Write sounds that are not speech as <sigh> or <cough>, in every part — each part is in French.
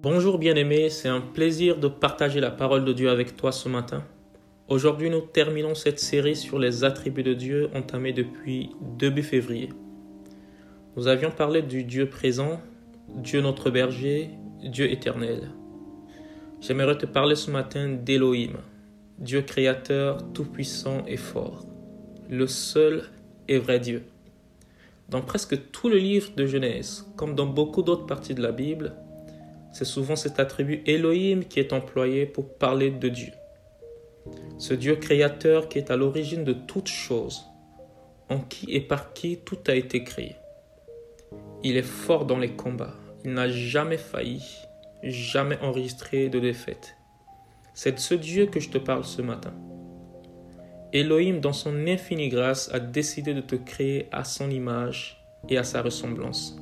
Bonjour bien-aimé, c'est un plaisir de partager la parole de Dieu avec toi ce matin. Aujourd'hui, nous terminons cette série sur les attributs de Dieu entamée depuis début février. Nous avions parlé du Dieu présent, Dieu notre berger, Dieu éternel. J'aimerais te parler ce matin d'Élohim, Dieu créateur, tout-puissant et fort, le seul et vrai Dieu. Dans presque tout le livre de Genèse, comme dans beaucoup d'autres parties de la Bible, c'est souvent cet attribut Elohim qui est employé pour parler de Dieu. Ce Dieu créateur qui est à l'origine de toutes choses, en qui et par qui tout a été créé. Il est fort dans les combats, il n'a jamais failli, jamais enregistré de défaite. C'est de ce Dieu que je te parle ce matin. Elohim, dans son infinie grâce, a décidé de te créer à son image et à sa ressemblance.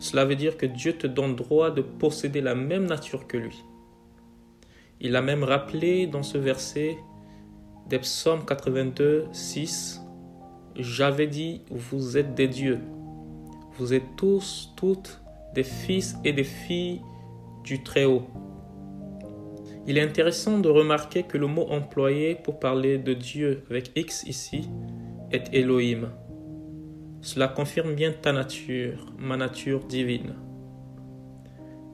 Cela veut dire que Dieu te donne droit de posséder la même nature que lui. Il a même rappelé dans ce verset des psaumes 82, 6, J'avais dit, vous êtes des dieux. Vous êtes tous, toutes, des fils et des filles du Très-Haut. Il est intéressant de remarquer que le mot employé pour parler de Dieu avec X ici est Elohim. Cela confirme bien ta nature, ma nature divine.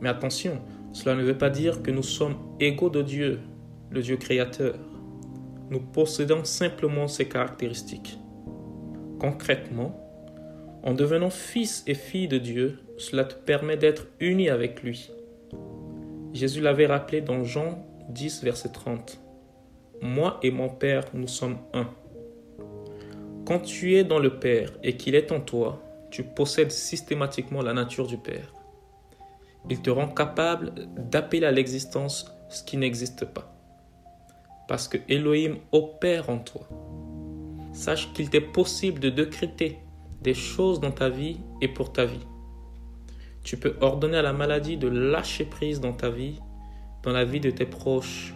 Mais attention, cela ne veut pas dire que nous sommes égaux de Dieu, le Dieu créateur. Nous possédons simplement ces caractéristiques. Concrètement, en devenant fils et fille de Dieu, cela te permet d'être uni avec lui. Jésus l'avait rappelé dans Jean 10, verset 30. Moi et mon Père, nous sommes un. Quand tu es dans le Père et qu'il est en toi, tu possèdes systématiquement la nature du Père. Il te rend capable d'appeler à l'existence ce qui n'existe pas. Parce que Elohim opère en toi. Sache qu'il t'est possible de décréter des choses dans ta vie et pour ta vie. Tu peux ordonner à la maladie de lâcher prise dans ta vie, dans la vie de tes proches.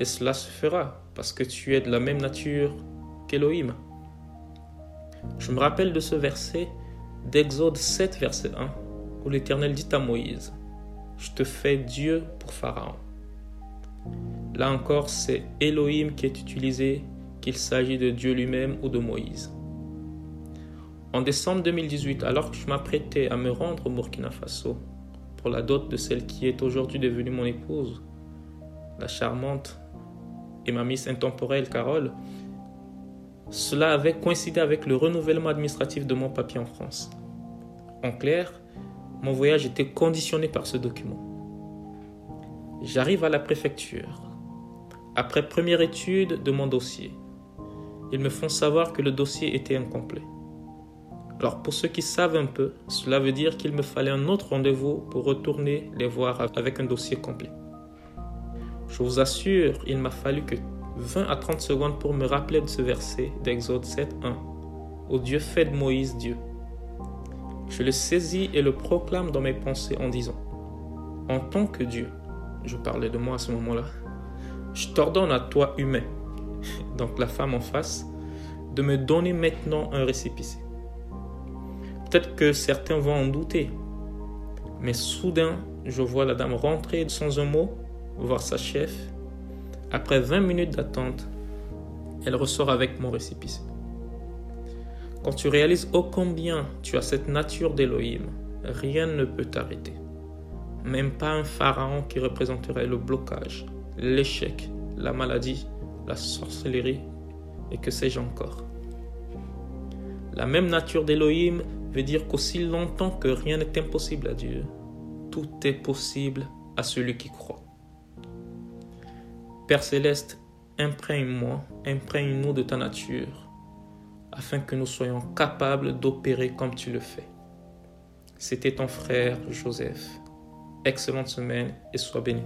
Et cela se fera parce que tu es de la même nature qu'Elohim. Je me rappelle de ce verset d'Exode 7, verset 1, où l'Éternel dit à Moïse, Je te fais Dieu pour Pharaon. Là encore, c'est Elohim qui est utilisé, qu'il s'agit de Dieu lui-même ou de Moïse. En décembre 2018, alors que je m'apprêtais à me rendre au Burkina Faso pour la dot de celle qui est aujourd'hui devenue mon épouse, la charmante et ma miss intemporelle Carole, cela avait coïncidé avec le renouvellement administratif de mon papier en France. En clair, mon voyage était conditionné par ce document. J'arrive à la préfecture. Après première étude de mon dossier, ils me font savoir que le dossier était incomplet. Alors pour ceux qui savent un peu, cela veut dire qu'il me fallait un autre rendez-vous pour retourner les voir avec un dossier complet. Je vous assure, il m'a fallu que 20 à 30 secondes pour me rappeler de ce verset d'Exode 7, 1, où Dieu fait de Moïse Dieu. Je le saisis et le proclame dans mes pensées en disant, en tant que Dieu, je parlais de moi à ce moment-là, je t'ordonne à toi humain, <laughs> donc la femme en face, de me donner maintenant un récépissé. Peut-être que certains vont en douter, mais soudain, je vois la dame rentrer sans un mot, voir sa chef, après 20 minutes d'attente, elle ressort avec mon récépissé. Quand tu réalises ô combien tu as cette nature d'Élohim, rien ne peut t'arrêter. Même pas un pharaon qui représenterait le blocage, l'échec, la maladie, la sorcellerie et que sais-je encore. La même nature d'Élohim veut dire qu'aussi longtemps que rien n'est impossible à Dieu, tout est possible à celui qui croit. Père céleste, imprègne-moi, imprègne-nous de ta nature, afin que nous soyons capables d'opérer comme tu le fais. C'était ton frère Joseph. Excellente semaine et sois béni.